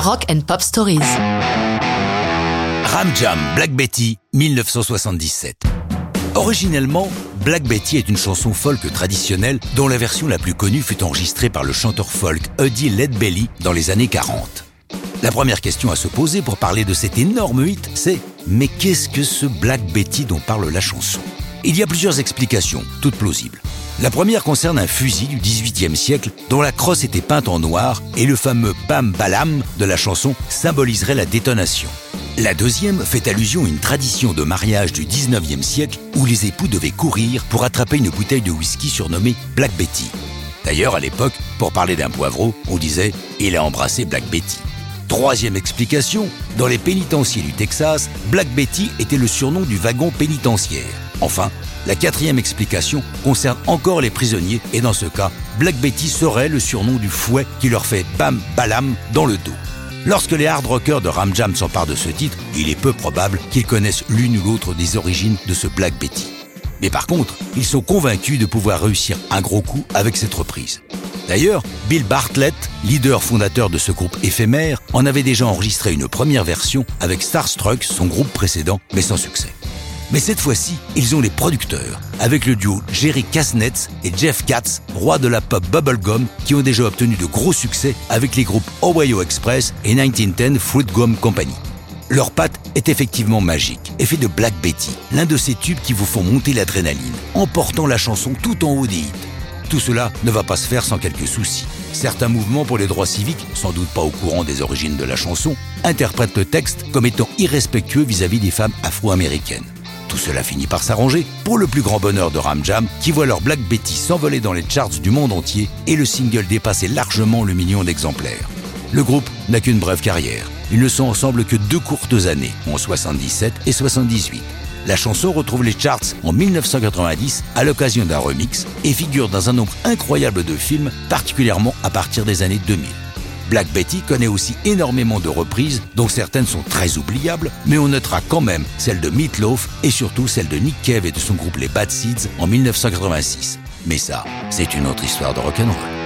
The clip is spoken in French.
Rock and Pop Stories. Ram Jam Black Betty 1977. Originellement, Black Betty est une chanson folk traditionnelle dont la version la plus connue fut enregistrée par le chanteur folk Eddie Ledbelly dans les années 40. La première question à se poser pour parler de cet énorme hit, c'est mais qu'est-ce que ce Black Betty dont parle la chanson? Il y a plusieurs explications, toutes plausibles. La première concerne un fusil du XVIIIe siècle dont la crosse était peinte en noir et le fameux Bam Balam de la chanson symboliserait la détonation. La deuxième fait allusion à une tradition de mariage du 19e siècle où les époux devaient courir pour attraper une bouteille de whisky surnommée Black Betty. D'ailleurs, à l'époque, pour parler d'un poivreau, on disait Il a embrassé Black Betty. Troisième explication, dans les pénitenciers du Texas, Black Betty était le surnom du wagon pénitentiaire. Enfin, la quatrième explication concerne encore les prisonniers et dans ce cas, Black Betty serait le surnom du fouet qui leur fait bam balam dans le dos. Lorsque les hard rockers de Ram Jam s'emparent de ce titre, il est peu probable qu'ils connaissent l'une ou l'autre des origines de ce Black Betty. Mais par contre, ils sont convaincus de pouvoir réussir un gros coup avec cette reprise. D'ailleurs, Bill Bartlett, leader fondateur de ce groupe éphémère, en avait déjà enregistré une première version avec Starstruck, son groupe précédent, mais sans succès. Mais cette fois-ci, ils ont les producteurs, avec le duo Jerry Kasnetz et Jeff Katz, roi de la pop bubblegum, qui ont déjà obtenu de gros succès avec les groupes Ohio Express et 1910 Fruit Gum Company. Leur patte est effectivement magique et fait de Black Betty, l'un de ces tubes qui vous font monter l'adrénaline, emportant la chanson tout en haut des hits. Tout cela ne va pas se faire sans quelques soucis. Certains mouvements pour les droits civiques, sans doute pas au courant des origines de la chanson, interprètent le texte comme étant irrespectueux vis-à-vis des femmes afro-américaines. Tout cela finit par s'arranger pour le plus grand bonheur de Ram Jam, qui voit leur Black Betty s'envoler dans les charts du monde entier et le single dépasser largement le million d'exemplaires. Le groupe n'a qu'une brève carrière. Ils ne sont ensemble que deux courtes années, en 77 et 78. La chanson retrouve les charts en 1990 à l'occasion d'un remix et figure dans un nombre incroyable de films, particulièrement à partir des années 2000. Black Betty connaît aussi énormément de reprises, dont certaines sont très oubliables, mais on notera quand même celle de Meatloaf et surtout celle de Nick Cave et de son groupe Les Bad Seeds en 1986. Mais ça, c'est une autre histoire de rock'n'roll.